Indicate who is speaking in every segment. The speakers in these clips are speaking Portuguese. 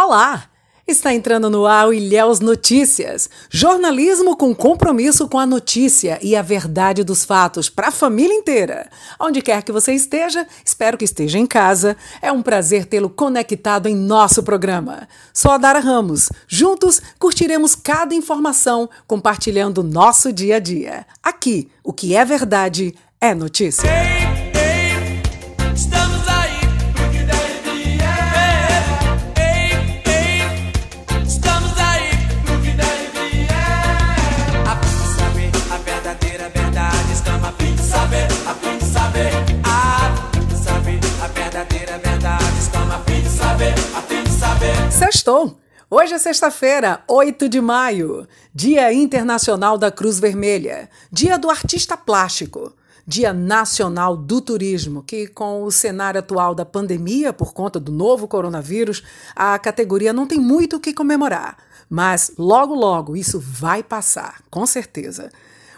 Speaker 1: Olá! Está entrando no ar o Ilhéus Notícias. Jornalismo com compromisso com a notícia e a verdade dos fatos para a família inteira. Onde quer que você esteja, espero que esteja em casa. É um prazer tê-lo conectado em nosso programa. Sou a Dara Ramos. Juntos curtiremos cada informação, compartilhando nosso dia a dia. Aqui, o que é verdade é notícia. Sextou! Hoje é sexta-feira, 8 de maio, Dia Internacional da Cruz Vermelha, Dia do Artista Plástico, Dia Nacional do Turismo, que com o cenário atual da pandemia por conta do novo coronavírus, a categoria não tem muito o que comemorar, mas logo logo isso vai passar, com certeza.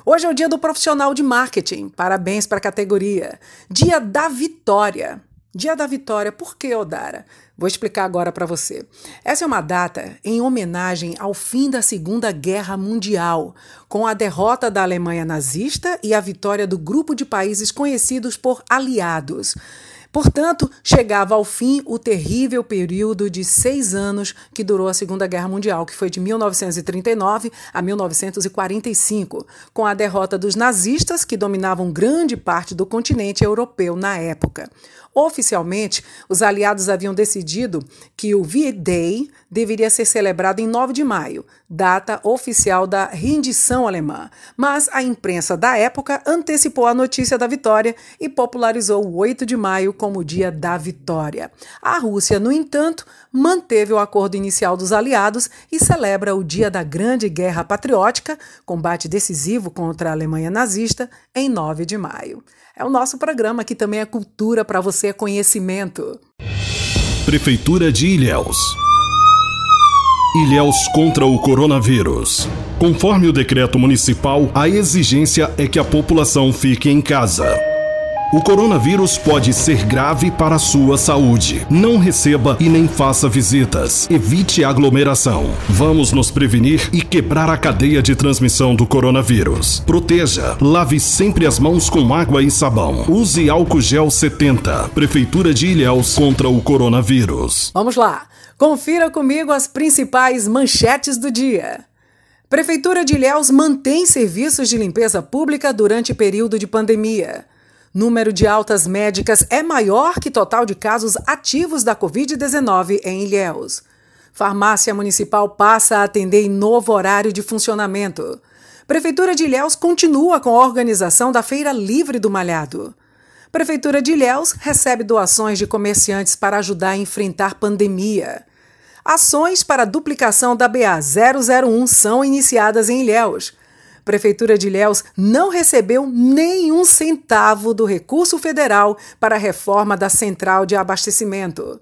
Speaker 1: Hoje é o dia do profissional de marketing. Parabéns para a categoria. Dia da Vitória. Dia da Vitória, por que, Odara? Vou explicar agora para você. Essa é uma data em homenagem ao fim da Segunda Guerra Mundial, com a derrota da Alemanha nazista e a vitória do grupo de países conhecidos por aliados. Portanto, chegava ao fim o terrível período de seis anos que durou a Segunda Guerra Mundial, que foi de 1939 a 1945, com a derrota dos nazistas, que dominavam grande parte do continente europeu na época. Oficialmente, os aliados haviam decidido que o V-Day deveria ser celebrado em 9 de maio, data oficial da rendição alemã, mas a imprensa da época antecipou a notícia da vitória e popularizou o 8 de maio como o dia da vitória. A Rússia, no entanto, manteve o acordo inicial dos aliados e celebra o dia da Grande Guerra Patriótica, combate decisivo contra a Alemanha nazista, em 9 de maio. É o nosso programa que também é cultura para você, é conhecimento.
Speaker 2: Prefeitura de Ilhéus. Ilhéus contra o coronavírus. Conforme o decreto municipal, a exigência é que a população fique em casa. O coronavírus pode ser grave para a sua saúde. Não receba e nem faça visitas. Evite aglomeração. Vamos nos prevenir e quebrar a cadeia de transmissão do coronavírus. Proteja. Lave sempre as mãos com água e sabão. Use álcool gel 70. Prefeitura de Ilhéus contra o coronavírus.
Speaker 1: Vamos lá. Confira comigo as principais manchetes do dia. Prefeitura de Ilhéus mantém serviços de limpeza pública durante período de pandemia. Número de altas médicas é maior que total de casos ativos da Covid-19 em Ilhéus. Farmácia Municipal passa a atender em novo horário de funcionamento. Prefeitura de Ilhéus continua com a organização da Feira Livre do Malhado. Prefeitura de Ilhéus recebe doações de comerciantes para ajudar a enfrentar pandemia. Ações para duplicação da BA 001 são iniciadas em Ilhéus. Prefeitura de Ilhéus não recebeu nenhum centavo do recurso federal para a reforma da central de abastecimento.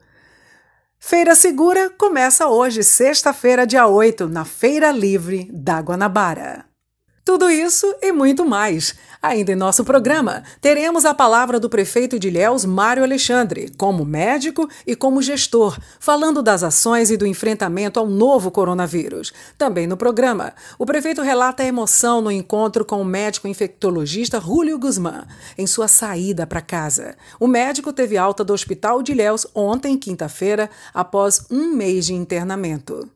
Speaker 1: Feira Segura começa hoje, sexta-feira, dia 8, na Feira Livre da Guanabara. Tudo isso e muito mais. Ainda em nosso programa, teremos a palavra do prefeito de Ilhéus, Mário Alexandre, como médico e como gestor, falando das ações e do enfrentamento ao novo coronavírus. Também no programa, o prefeito relata a emoção no encontro com o médico infectologista Julio Guzmán, em sua saída para casa. O médico teve alta do Hospital de Ilhéus ontem, quinta-feira, após um mês de internamento.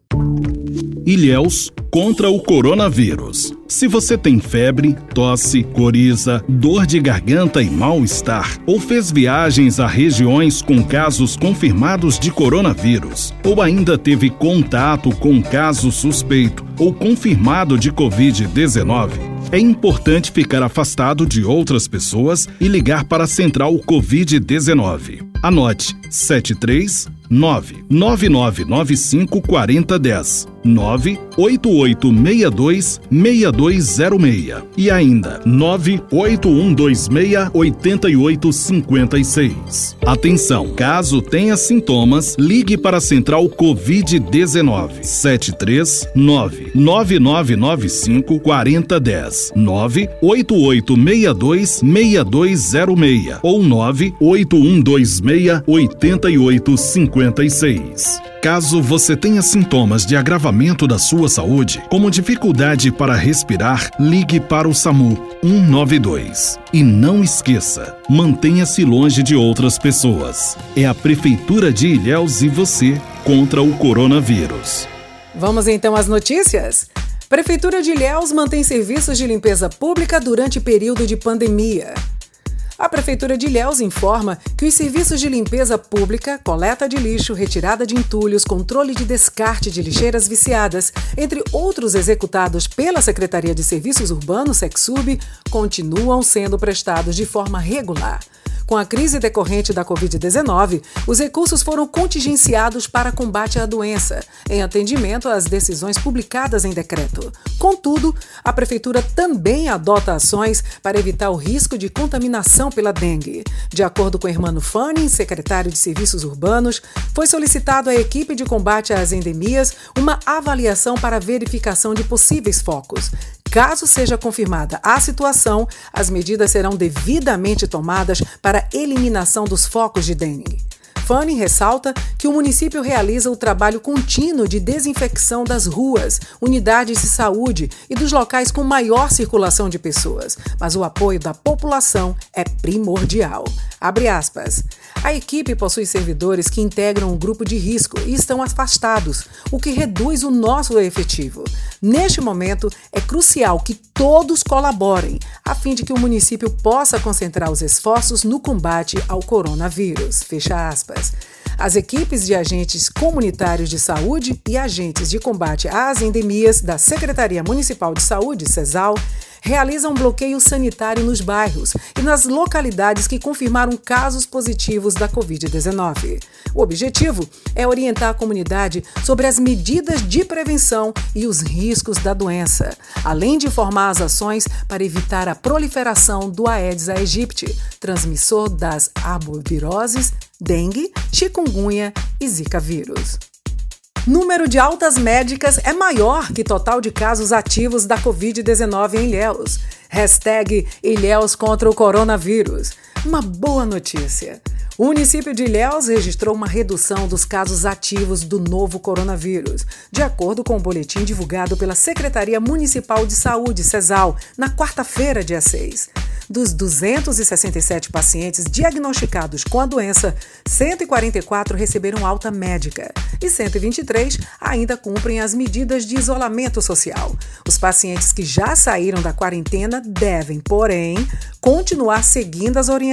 Speaker 2: Ilhéus contra o coronavírus. Se você tem febre, tosse, coriza, dor de garganta e mal-estar, ou fez viagens a regiões com casos confirmados de coronavírus, ou ainda teve contato com caso suspeito ou confirmado de Covid-19, é importante ficar afastado de outras pessoas e ligar para a Central Covid-19. Anote 739 9995 4010 98862-6206 e ainda 98126-8856. Atenção, caso tenha sintomas, ligue para a Central Covid-19 739 9995 4010 98862 6206 ou 98126 8856. Caso você tenha sintomas de agravamento da sua saúde, como dificuldade para respirar, ligue para o SAMU 192. E não esqueça, mantenha-se longe de outras pessoas. É a Prefeitura de Ilhéus e você contra o coronavírus.
Speaker 1: Vamos então às notícias? Prefeitura de Ilhéus mantém serviços de limpeza pública durante período de pandemia. A Prefeitura de Ilhéus informa que os serviços de limpeza pública, coleta de lixo, retirada de entulhos, controle de descarte de lixeiras viciadas, entre outros executados pela Secretaria de Serviços Urbanos, SEXURB, continuam sendo prestados de forma regular. Com a crise decorrente da Covid-19, os recursos foram contingenciados para combate à doença, em atendimento às decisões publicadas em decreto. Contudo, a Prefeitura também adota ações para evitar o risco de contaminação pela dengue. De acordo com Hermano Fanning, secretário de Serviços Urbanos, foi solicitado à equipe de combate às endemias uma avaliação para verificação de possíveis focos. Caso seja confirmada a situação, as medidas serão devidamente tomadas para eliminação dos focos de dengue. Fanny ressalta que o município realiza o trabalho contínuo de desinfecção das ruas, unidades de saúde e dos locais com maior circulação de pessoas, mas o apoio da população é primordial. Abre aspas. A equipe possui servidores que integram um grupo de risco e estão afastados, o que reduz o nosso efetivo. Neste momento, é crucial que todos colaborem, a fim de que o município possa concentrar os esforços no combate ao coronavírus. Fecha aspas. As equipes de agentes comunitários de saúde e agentes de combate às endemias da Secretaria Municipal de Saúde, CESAL, realizam bloqueio sanitário nos bairros e nas localidades que confirmaram casos positivos da Covid-19. O objetivo é orientar a comunidade sobre as medidas de prevenção e os riscos da doença, além de informar as ações para evitar a proliferação do Aedes aegypti, transmissor das arboviroses, dengue, chikungunya e zika vírus. Número de altas médicas é maior que total de casos ativos da Covid-19 em Ilhéus. Hashtag Ilhéus contra o coronavírus. Uma boa notícia. O município de Ilhéus registrou uma redução dos casos ativos do novo coronavírus, de acordo com o boletim divulgado pela Secretaria Municipal de Saúde, CESAL, na quarta-feira, dia 6. Dos 267 pacientes diagnosticados com a doença, 144 receberam alta médica e 123 ainda cumprem as medidas de isolamento social. Os pacientes que já saíram da quarentena devem, porém, continuar seguindo as orientações,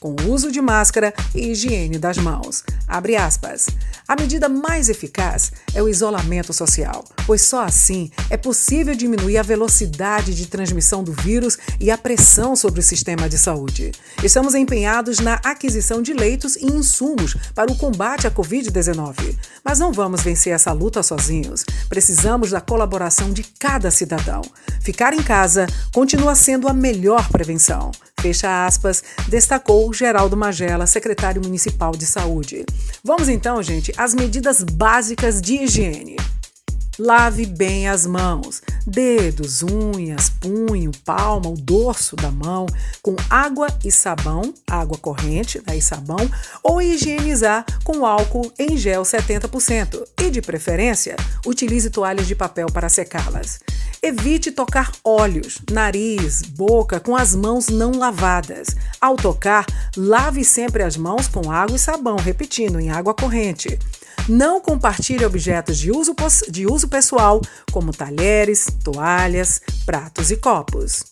Speaker 1: com o uso de máscara e higiene das mãos. Abre aspas. A medida mais eficaz é o isolamento social, pois só assim é possível diminuir a velocidade de transmissão do vírus e a pressão sobre o sistema de saúde. Estamos empenhados na aquisição de leitos e insumos para o combate à Covid-19. Mas não vamos vencer essa luta sozinhos. Precisamos da colaboração de cada cidadão. Ficar em casa continua sendo a melhor prevenção. Fecha aspas, destacou Geraldo Magela, secretário municipal de saúde. Vamos então, gente, às medidas básicas de higiene. Lave bem as mãos, dedos, unhas, punho, palma, o dorso da mão, com água e sabão, água corrente né, e sabão, ou higienizar com álcool em gel 70%. E, de preferência, utilize toalhas de papel para secá-las. Evite tocar olhos, nariz, boca com as mãos não lavadas. Ao tocar, lave sempre as mãos com água e sabão, repetindo, em água corrente. Não compartilhe objetos de uso, de uso pessoal, como talheres, toalhas, pratos e copos.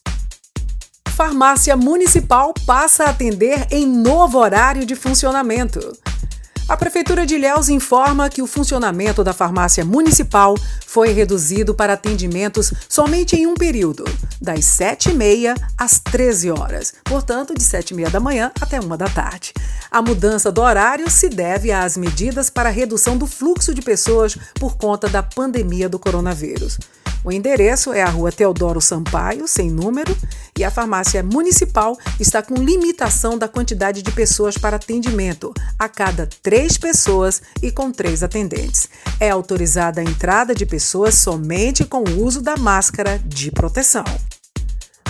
Speaker 1: Farmácia Municipal passa a atender em novo horário de funcionamento. A Prefeitura de Ilhéus informa que o funcionamento da farmácia municipal foi reduzido para atendimentos somente em um período, das 7h30 às 13 horas, portanto, de 7h30 da manhã até 1 da tarde. A mudança do horário se deve às medidas para redução do fluxo de pessoas por conta da pandemia do coronavírus. O endereço é a rua Teodoro Sampaio, sem número, e a farmácia municipal está com limitação da quantidade de pessoas para atendimento, a cada três pessoas e com três atendentes. É autorizada a entrada de pessoas somente com o uso da máscara de proteção.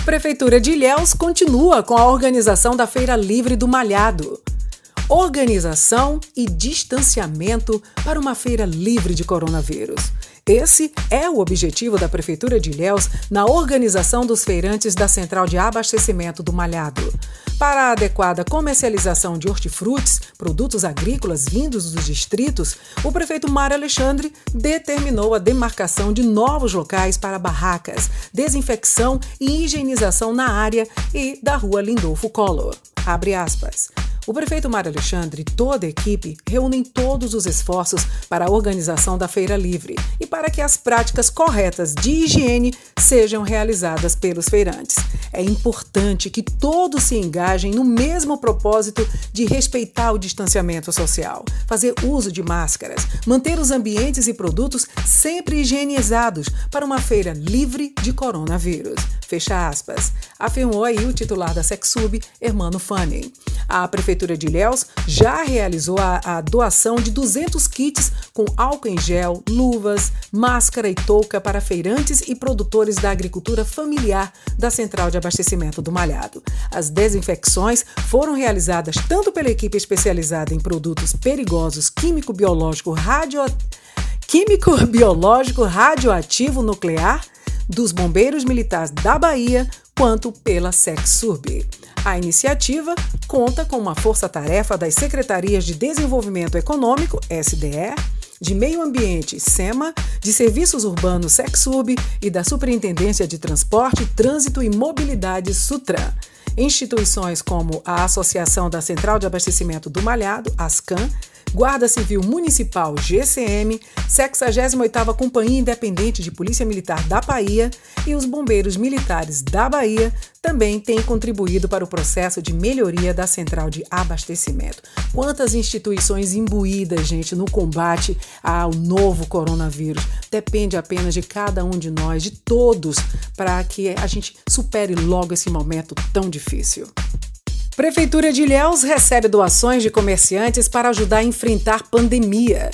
Speaker 1: Prefeitura de Ilhéus continua com a organização da Feira Livre do Malhado. Organização e distanciamento para uma feira livre de coronavírus. Esse é o objetivo da Prefeitura de Ilhéus na organização dos feirantes da Central de Abastecimento do Malhado. Para a adequada comercialização de hortifrutis, produtos agrícolas vindos dos distritos, o prefeito Mário Alexandre determinou a demarcação de novos locais para barracas, desinfecção e higienização na área e da rua Lindolfo Collor. Abre aspas. O prefeito Mário Alexandre e toda a equipe reúnem todos os esforços para a organização da Feira Livre e para que as práticas corretas de higiene sejam realizadas pelos feirantes. É importante que todos se engajem no mesmo propósito de respeitar o distanciamento social, fazer uso de máscaras, manter os ambientes e produtos sempre higienizados para uma feira livre de coronavírus. Fecha aspas. Afirmou aí o titular da Sexub, Hermano Fanning. A Prefeitura de Ilhéus já realizou a, a, doação de 200 kits com álcool em gel, luvas, máscara e touca para feirantes e produtores da agricultura familiar da Central de Abastecimento do Malhado. As desinfecções foram realizadas tanto pela equipe especializada em produtos perigosos químico-biológico radio... químico-biológico radioativo nuclear dos bombeiros militares da Bahia quanto pela SecSurb. A iniciativa conta com uma força-tarefa das Secretarias de Desenvolvimento Econômico, SDE, de Meio Ambiente, SEMA, de Serviços Urbanos, SecSurb e da Superintendência de Transporte, Trânsito e Mobilidade, SUTRAN. Instituições como a Associação da Central de Abastecimento do Malhado, ASCAM, Guarda Civil Municipal GCM, 68ª Companhia Independente de Polícia Militar da Bahia e os Bombeiros Militares da Bahia também têm contribuído para o processo de melhoria da central de abastecimento. Quantas instituições imbuídas, gente, no combate ao novo coronavírus. Depende apenas de cada um de nós, de todos, para que a gente supere logo esse momento tão difícil. Prefeitura de Ilhéus recebe doações de comerciantes para ajudar a enfrentar pandemia.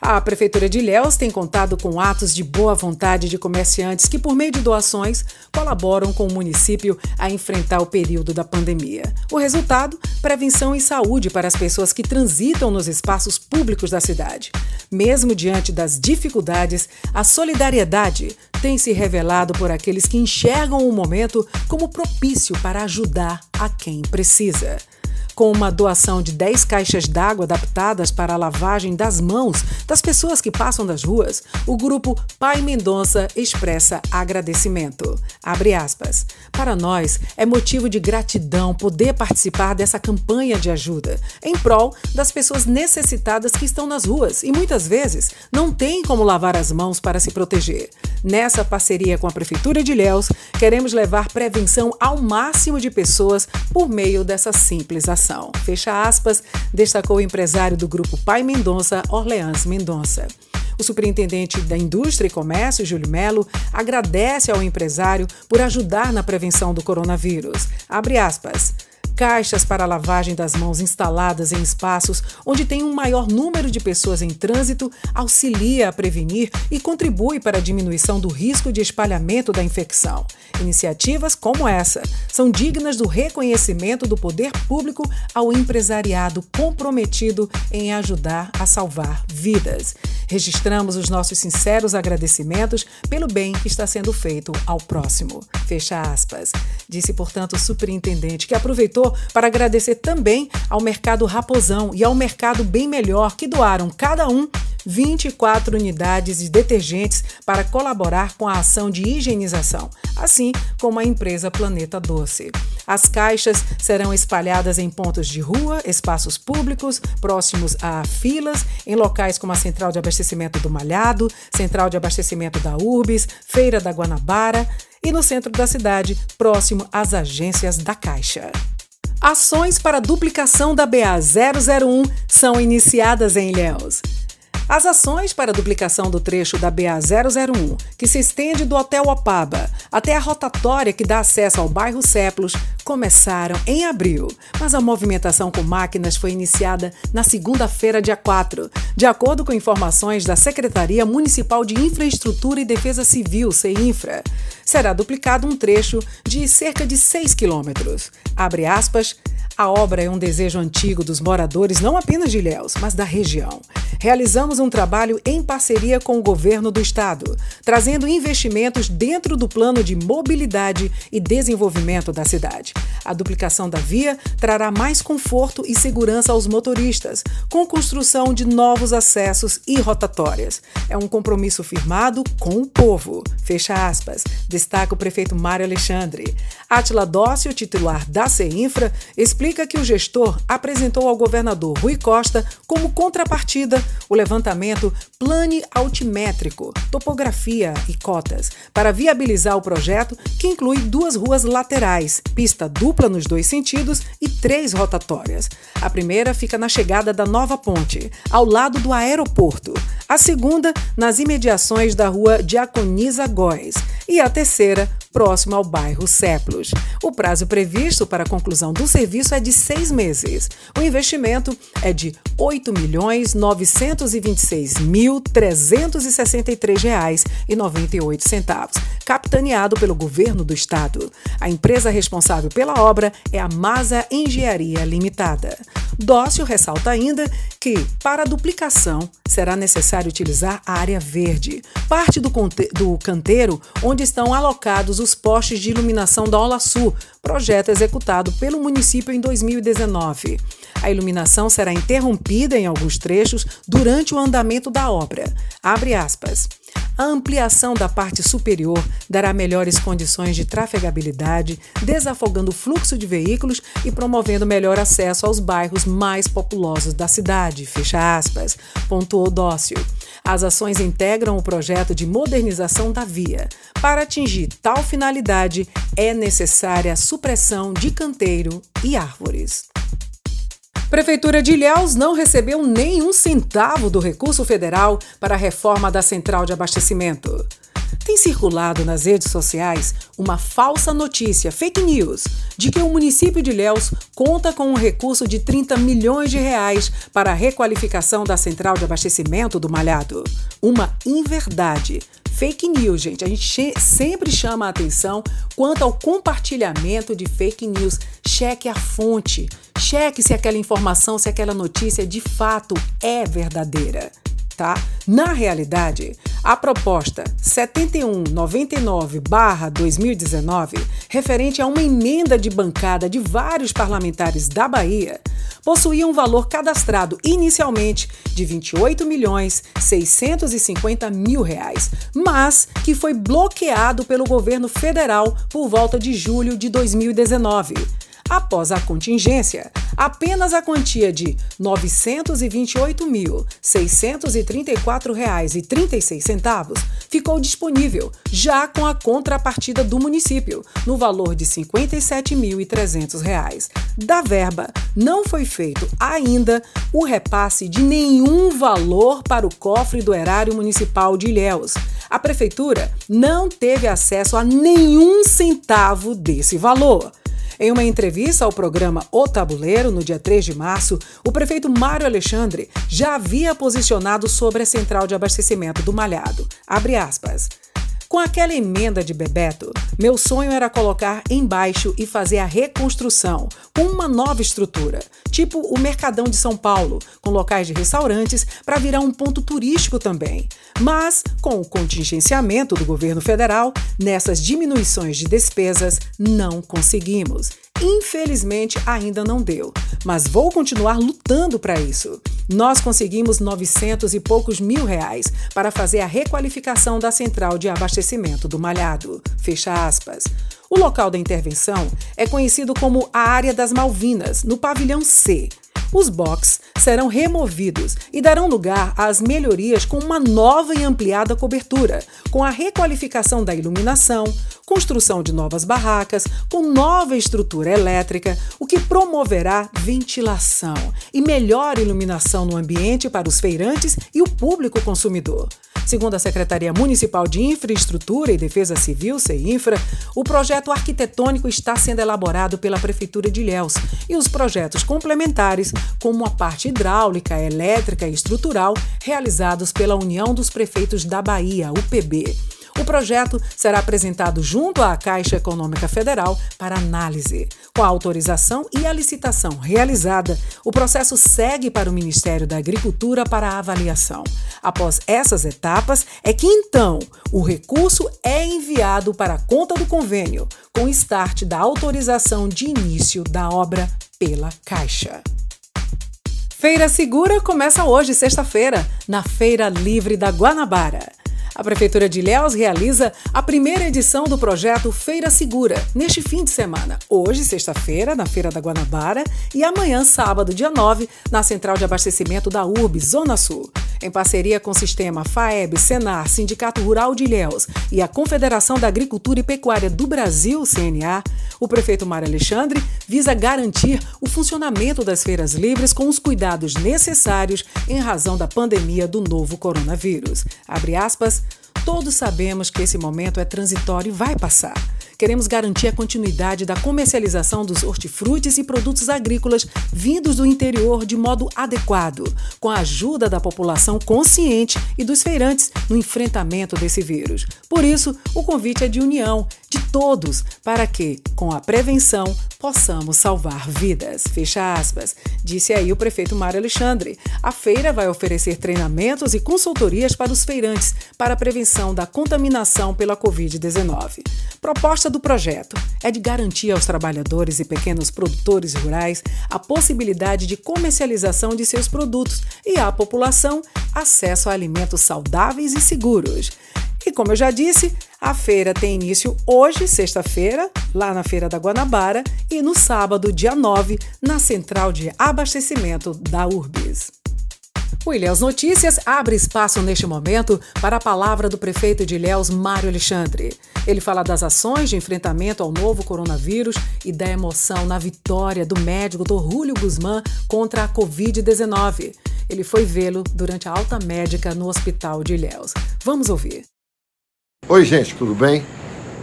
Speaker 1: A Prefeitura de Ilhéus tem contado com atos de boa vontade de comerciantes que, por meio de doações, colaboram com o município a enfrentar o período da pandemia. O resultado? Prevenção e saúde para as pessoas que transitam nos espaços públicos da cidade. Mesmo diante das dificuldades, a solidariedade tem se revelado por aqueles que enxergam o momento como propício para ajudar a quem precisa com uma doação de 10 caixas d'água adaptadas para a lavagem das mãos das pessoas que passam das ruas, o grupo Pai Mendonça expressa agradecimento. Abre aspas. Para nós, é motivo de gratidão poder participar dessa campanha de ajuda em prol das pessoas necessitadas que estão nas ruas e muitas vezes não têm como lavar as mãos para se proteger. Nessa parceria com a Prefeitura de Ilhéus, queremos levar prevenção ao máximo de pessoas por meio dessa simples ação. Fecha aspas, destacou o empresário do grupo Pai Mendonça, Orleans Mendonça. O superintendente da Indústria e Comércio, Júlio Melo, agradece ao empresário por ajudar na prevenção do coronavírus. Abre aspas caixas para lavagem das mãos instaladas em espaços onde tem um maior número de pessoas em trânsito auxilia a prevenir e contribui para a diminuição do risco de espalhamento da infecção. Iniciativas como essa são dignas do reconhecimento do poder público ao empresariado comprometido em ajudar a salvar vidas. Registramos os nossos sinceros agradecimentos pelo bem que está sendo feito ao próximo. Fecha aspas. Disse, portanto, o superintendente que aproveitou para agradecer também ao Mercado Raposão e ao Mercado Bem Melhor que doaram cada um 24 unidades de detergentes para colaborar com a ação de higienização, assim como a empresa Planeta Doce. As caixas serão espalhadas em pontos de rua, espaços públicos, próximos a filas, em locais como a Central de Abastecimento do Malhado, Central de Abastecimento da Urbis, Feira da Guanabara e no centro da cidade, próximo às agências da Caixa. Ações para duplicação da BA-001 são iniciadas em Ilhéus. As ações para a duplicação do trecho da BA-001, que se estende do Hotel Opaba até a rotatória que dá acesso ao bairro Seplos, começaram em abril, mas a movimentação com máquinas foi iniciada na segunda-feira, dia 4, de acordo com informações da Secretaria Municipal de Infraestrutura e Defesa Civil, CEINFRA. Será duplicado um trecho de cerca de 6 quilômetros. Abre aspas, a obra é um desejo antigo dos moradores não apenas de Ilhéus, mas da região. Realizamos um trabalho em parceria com o governo do estado, trazendo investimentos dentro do plano de mobilidade e desenvolvimento da cidade. A duplicação da via trará mais conforto e segurança aos motoristas, com construção de novos acessos e rotatórias. É um compromisso firmado com o povo. Fecha aspas. Destaca o prefeito Mário Alexandre. Atila Dócio, titular da CEINFRA, explica que o gestor apresentou ao governador Rui Costa como contrapartida o levantamento plane altimétrico, topografia e cotas, para viabilizar o projeto que inclui duas ruas laterais, pista dupla nos dois sentidos e três rotatórias. A primeira fica na chegada da nova ponte, ao lado do aeroporto. A segunda, nas imediações da rua Diaconisa Góes. E a terceira, próximo ao bairro Seplos. O prazo previsto para a conclusão do serviço é de seis meses. O investimento é de R$ 8.926.363,98, capitaneado pelo governo do estado. A empresa responsável pela obra é a Masa Engenharia Limitada. Dócio ressalta ainda que, para a duplicação, será necessário utilizar a área verde, parte do, do canteiro onde estão alocados os postes de iluminação da Ola Sul, projeto executado pelo município em 2019. A iluminação será interrompida em alguns trechos durante o andamento da obra. Abre aspas. A ampliação da parte superior dará melhores condições de trafegabilidade, desafogando o fluxo de veículos e promovendo melhor acesso aos bairros mais populosos da cidade. Fecha aspas. Pontuou Dócio. As ações integram o projeto de modernização da via. Para atingir tal finalidade, é necessária a supressão de canteiro e árvores. Prefeitura de Ilhéus não recebeu nenhum centavo do recurso federal para a reforma da central de abastecimento. Tem circulado nas redes sociais uma falsa notícia, fake news, de que o município de Ilhéus conta com um recurso de 30 milhões de reais para a requalificação da central de abastecimento do Malhado. Uma inverdade. Fake news, gente. A gente sempre chama a atenção quanto ao compartilhamento de fake news. Cheque a fonte. Cheque se aquela informação, se aquela notícia de fato é verdadeira. Tá? Na realidade, a proposta 7199-2019, referente a uma emenda de bancada de vários parlamentares da Bahia, possuía um valor cadastrado inicialmente de 28 milhões 650 mil reais, mas que foi bloqueado pelo governo federal por volta de julho de 2019. Após a contingência, apenas a quantia de R$ 928.634,36 ficou disponível, já com a contrapartida do município, no valor de R$ 57.300. Da verba, não foi feito ainda o repasse de nenhum valor para o cofre do erário municipal de Ilhéus. A prefeitura não teve acesso a nenhum centavo desse valor. Em uma entrevista ao programa O Tabuleiro, no dia 3 de março, o prefeito Mário Alexandre já havia posicionado sobre a central de abastecimento do Malhado. Abre aspas. Com aquela emenda de Bebeto, meu sonho era colocar embaixo e fazer a reconstrução com uma nova estrutura, tipo o Mercadão de São Paulo, com locais de restaurantes para virar um ponto turístico também. Mas, com o contingenciamento do governo federal, nessas diminuições de despesas, não conseguimos. Infelizmente, ainda não deu, mas vou continuar lutando para isso. Nós conseguimos 900 e poucos mil reais para fazer a requalificação da central de abastecimento do Malhado. Fecha aspas. O local da intervenção é conhecido como a Área das Malvinas, no pavilhão C. Os box serão removidos e darão lugar às melhorias com uma nova e ampliada cobertura, com a requalificação da iluminação, construção de novas barracas, com nova estrutura elétrica, o que promoverá ventilação e melhor iluminação no ambiente para os feirantes e o público consumidor. Segundo a Secretaria Municipal de Infraestrutura e Defesa Civil, CEINFRA, o projeto arquitetônico está sendo elaborado pela Prefeitura de Ilhéus e os projetos complementares, como a parte hidráulica, elétrica e estrutural, realizados pela União dos Prefeitos da Bahia, UPB. O projeto será apresentado junto à Caixa Econômica Federal para análise. Com a autorização e a licitação realizada, o processo segue para o Ministério da Agricultura para avaliação. Após essas etapas, é que então o recurso é enviado para a conta do convênio, com start da autorização de início da obra pela Caixa. Feira Segura começa hoje, sexta-feira, na Feira Livre da Guanabara. A Prefeitura de Ilhéus realiza a primeira edição do projeto Feira Segura, neste fim de semana. Hoje, sexta-feira, na Feira da Guanabara, e amanhã, sábado, dia 9, na Central de Abastecimento da URB, Zona Sul. Em parceria com o Sistema FAEB, Senar, Sindicato Rural de Ilhéus e a Confederação da Agricultura e Pecuária do Brasil, CNA, o prefeito Mário Alexandre visa garantir o funcionamento das feiras livres com os cuidados necessários em razão da pandemia do novo coronavírus. Abre aspas, Todos sabemos que esse momento é transitório e vai passar. Queremos garantir a continuidade da comercialização dos hortifrutis e produtos agrícolas vindos do interior de modo adequado, com a ajuda da população consciente e dos feirantes no enfrentamento desse vírus. Por isso, o convite é de união de todos para que, com a prevenção, possamos salvar vidas. Fecha aspas. Disse aí o prefeito Mário Alexandre. A feira vai oferecer treinamentos e consultorias para os feirantes para a prevenção da contaminação pela Covid-19. Proposta do projeto é de garantir aos trabalhadores e pequenos produtores rurais a possibilidade de comercialização de seus produtos e à população acesso a alimentos saudáveis e seguros. E como eu já disse, a feira tem início hoje, sexta-feira, lá na Feira da Guanabara, e no sábado, dia 9, na Central de Abastecimento da Urbis. O Ilhéus Notícias abre espaço neste momento para a palavra do prefeito de Ilhéus, Mário Alexandre. Ele fala das ações de enfrentamento ao novo coronavírus e da emoção na vitória do médico Torrúlio Guzmán contra a Covid-19. Ele foi vê-lo durante a alta médica no hospital de Ilhéus. Vamos ouvir.
Speaker 3: Oi, gente, tudo bem?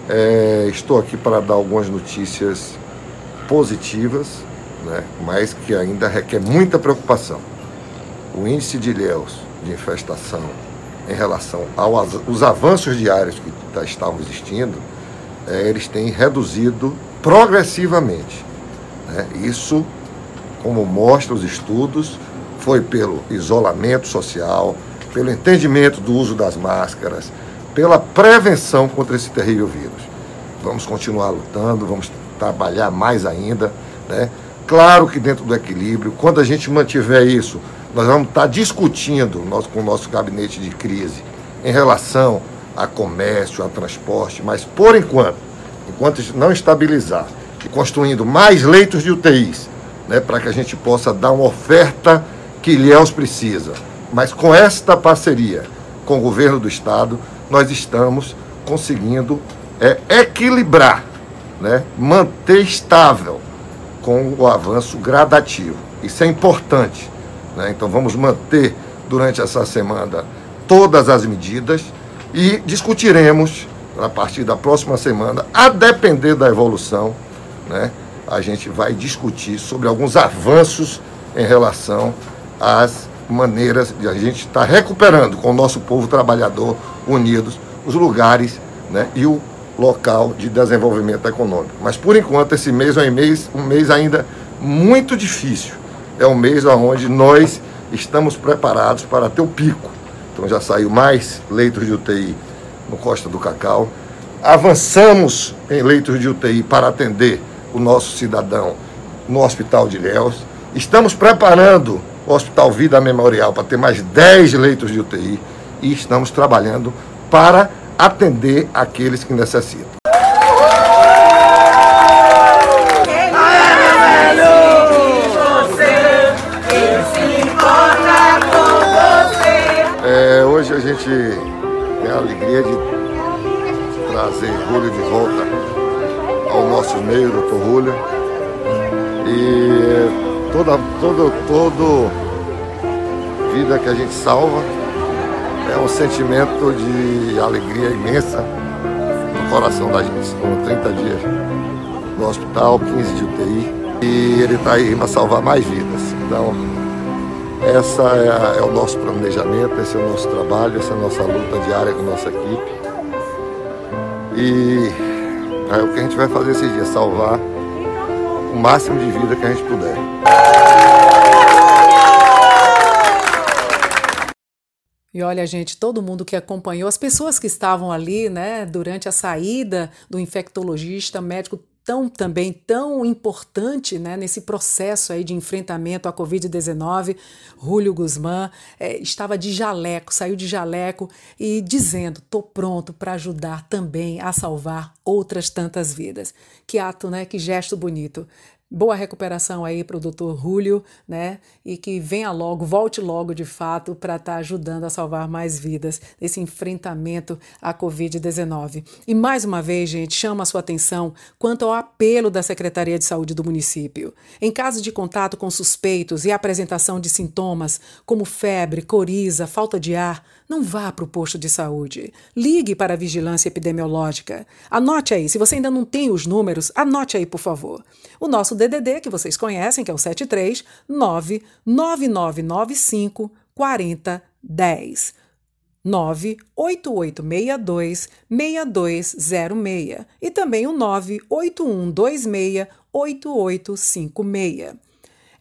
Speaker 3: É, estou aqui para dar algumas notícias positivas, né, mas que ainda requer muita preocupação o índice de Ilhéus de infestação em relação aos avanços diários que tá, estavam existindo, é, eles têm reduzido progressivamente. Né? Isso, como mostra os estudos, foi pelo isolamento social, pelo entendimento do uso das máscaras, pela prevenção contra esse terrível vírus. Vamos continuar lutando, vamos trabalhar mais ainda. Né? Claro que dentro do equilíbrio, quando a gente mantiver isso nós vamos estar discutindo com o nosso gabinete de crise em relação a comércio, a transporte, mas por enquanto, enquanto não estabilizar e construindo mais leitos de UTIs, né, para que a gente possa dar uma oferta que Ilhéus precisa. Mas com esta parceria com o governo do estado, nós estamos conseguindo é, equilibrar, né, manter estável com o avanço gradativo. Isso é importante né? Então vamos manter durante essa semana todas as medidas e discutiremos a partir da próxima semana, a depender da evolução, né? a gente vai discutir sobre alguns avanços em relação às maneiras de a gente estar recuperando com o nosso povo trabalhador unidos os lugares né? e o local de desenvolvimento econômico. Mas por enquanto esse mês é um mês, um mês ainda muito difícil é um mês onde nós estamos preparados para ter o pico. Então já saiu mais leitos de UTI no Costa do Cacau. Avançamos em leitos de UTI para atender o nosso cidadão no Hospital de Ilhéus. Estamos preparando o Hospital Vida Memorial para ter mais 10 leitos de UTI e estamos trabalhando para atender aqueles que necessitam. É, hoje a gente tem a alegria de trazer Rúlio de volta ao nosso meio, doutor Rúlio. E toda, todo, todo vida que a gente salva é um sentimento de alegria imensa no coração da gente. Foram 30 dias no hospital, 15 de UTI, e ele está aí para salvar mais vidas. Então, essa é, é, o nosso planejamento, esse é o nosso trabalho, essa é a nossa luta diária com a nossa equipe. E é o que a gente vai fazer esses dias, salvar o máximo de vida que a gente puder.
Speaker 1: E olha, gente, todo mundo que acompanhou, as pessoas que estavam ali, né, durante a saída do infectologista, médico tão também tão importante né, nesse processo aí de enfrentamento à Covid-19, Rúlio Guzmán é, estava de jaleco, saiu de jaleco e dizendo: estou pronto para ajudar também a salvar outras tantas vidas. Que ato, né? Que gesto bonito. Boa recuperação aí para o doutor Rúlio, né? E que venha logo, volte logo de fato para estar tá ajudando a salvar mais vidas nesse enfrentamento à Covid-19. E mais uma vez, gente, chama a sua atenção quanto ao apelo da Secretaria de Saúde do município. Em caso de contato com suspeitos e apresentação de sintomas como febre, coriza, falta de ar, não vá para o posto de saúde. Ligue para a vigilância epidemiológica. Anote aí, se você ainda não tem os números, anote aí, por favor. O nosso DDD, que vocês conhecem, que é o 73 99995 4010. 98862 6206 e também o 98126 8856.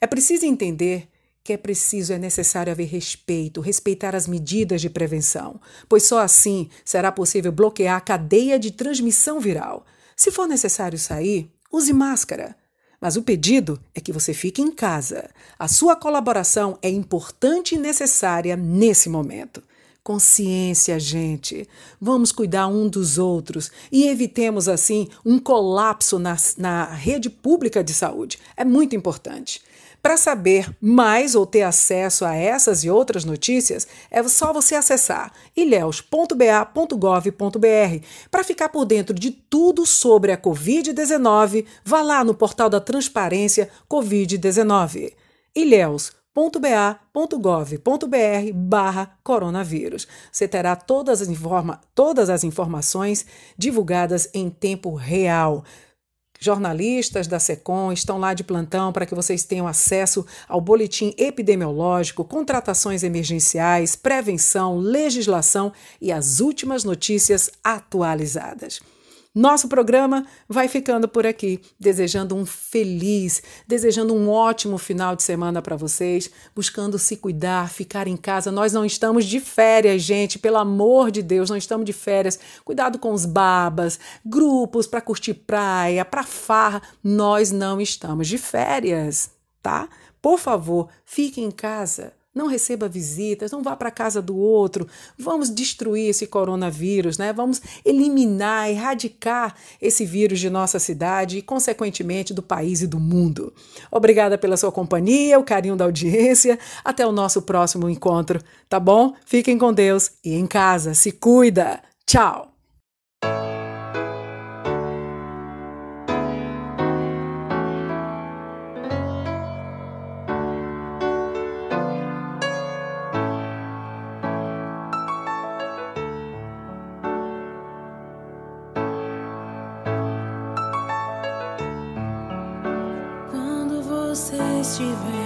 Speaker 1: É preciso entender que é preciso, é necessário haver respeito, respeitar as medidas de prevenção, pois só assim será possível bloquear a cadeia de transmissão viral. Se for necessário sair, use máscara. Mas o pedido é que você fique em casa. A sua colaboração é importante e necessária nesse momento. Consciência, gente. Vamos cuidar um dos outros e evitemos, assim, um colapso na, na rede pública de saúde. É muito importante. Para saber mais ou ter acesso a essas e outras notícias, é só você acessar ilhéus.ba.gov.br. Para ficar por dentro de tudo sobre a Covid-19, vá lá no portal da Transparência Covid-19. ilhéus.ba.gov.br barra coronavírus. Você terá todas as, informa todas as informações divulgadas em tempo real. Jornalistas da SECOM estão lá de plantão para que vocês tenham acesso ao boletim epidemiológico, contratações emergenciais, prevenção, legislação e as últimas notícias atualizadas. Nosso programa vai ficando por aqui, desejando um feliz, desejando um ótimo final de semana para vocês, buscando se cuidar, ficar em casa. Nós não estamos de férias, gente, pelo amor de Deus, não estamos de férias. Cuidado com os babas, grupos para curtir praia, para farra. Nós não estamos de férias, tá? Por favor, fique em casa. Não receba visitas, não vá para a casa do outro. Vamos destruir esse coronavírus, né? Vamos eliminar, erradicar esse vírus de nossa cidade e, consequentemente, do país e do mundo. Obrigada pela sua companhia, o carinho da audiência. Até o nosso próximo encontro, tá bom? Fiquem com Deus e em casa. Se cuida. Tchau.
Speaker 4: As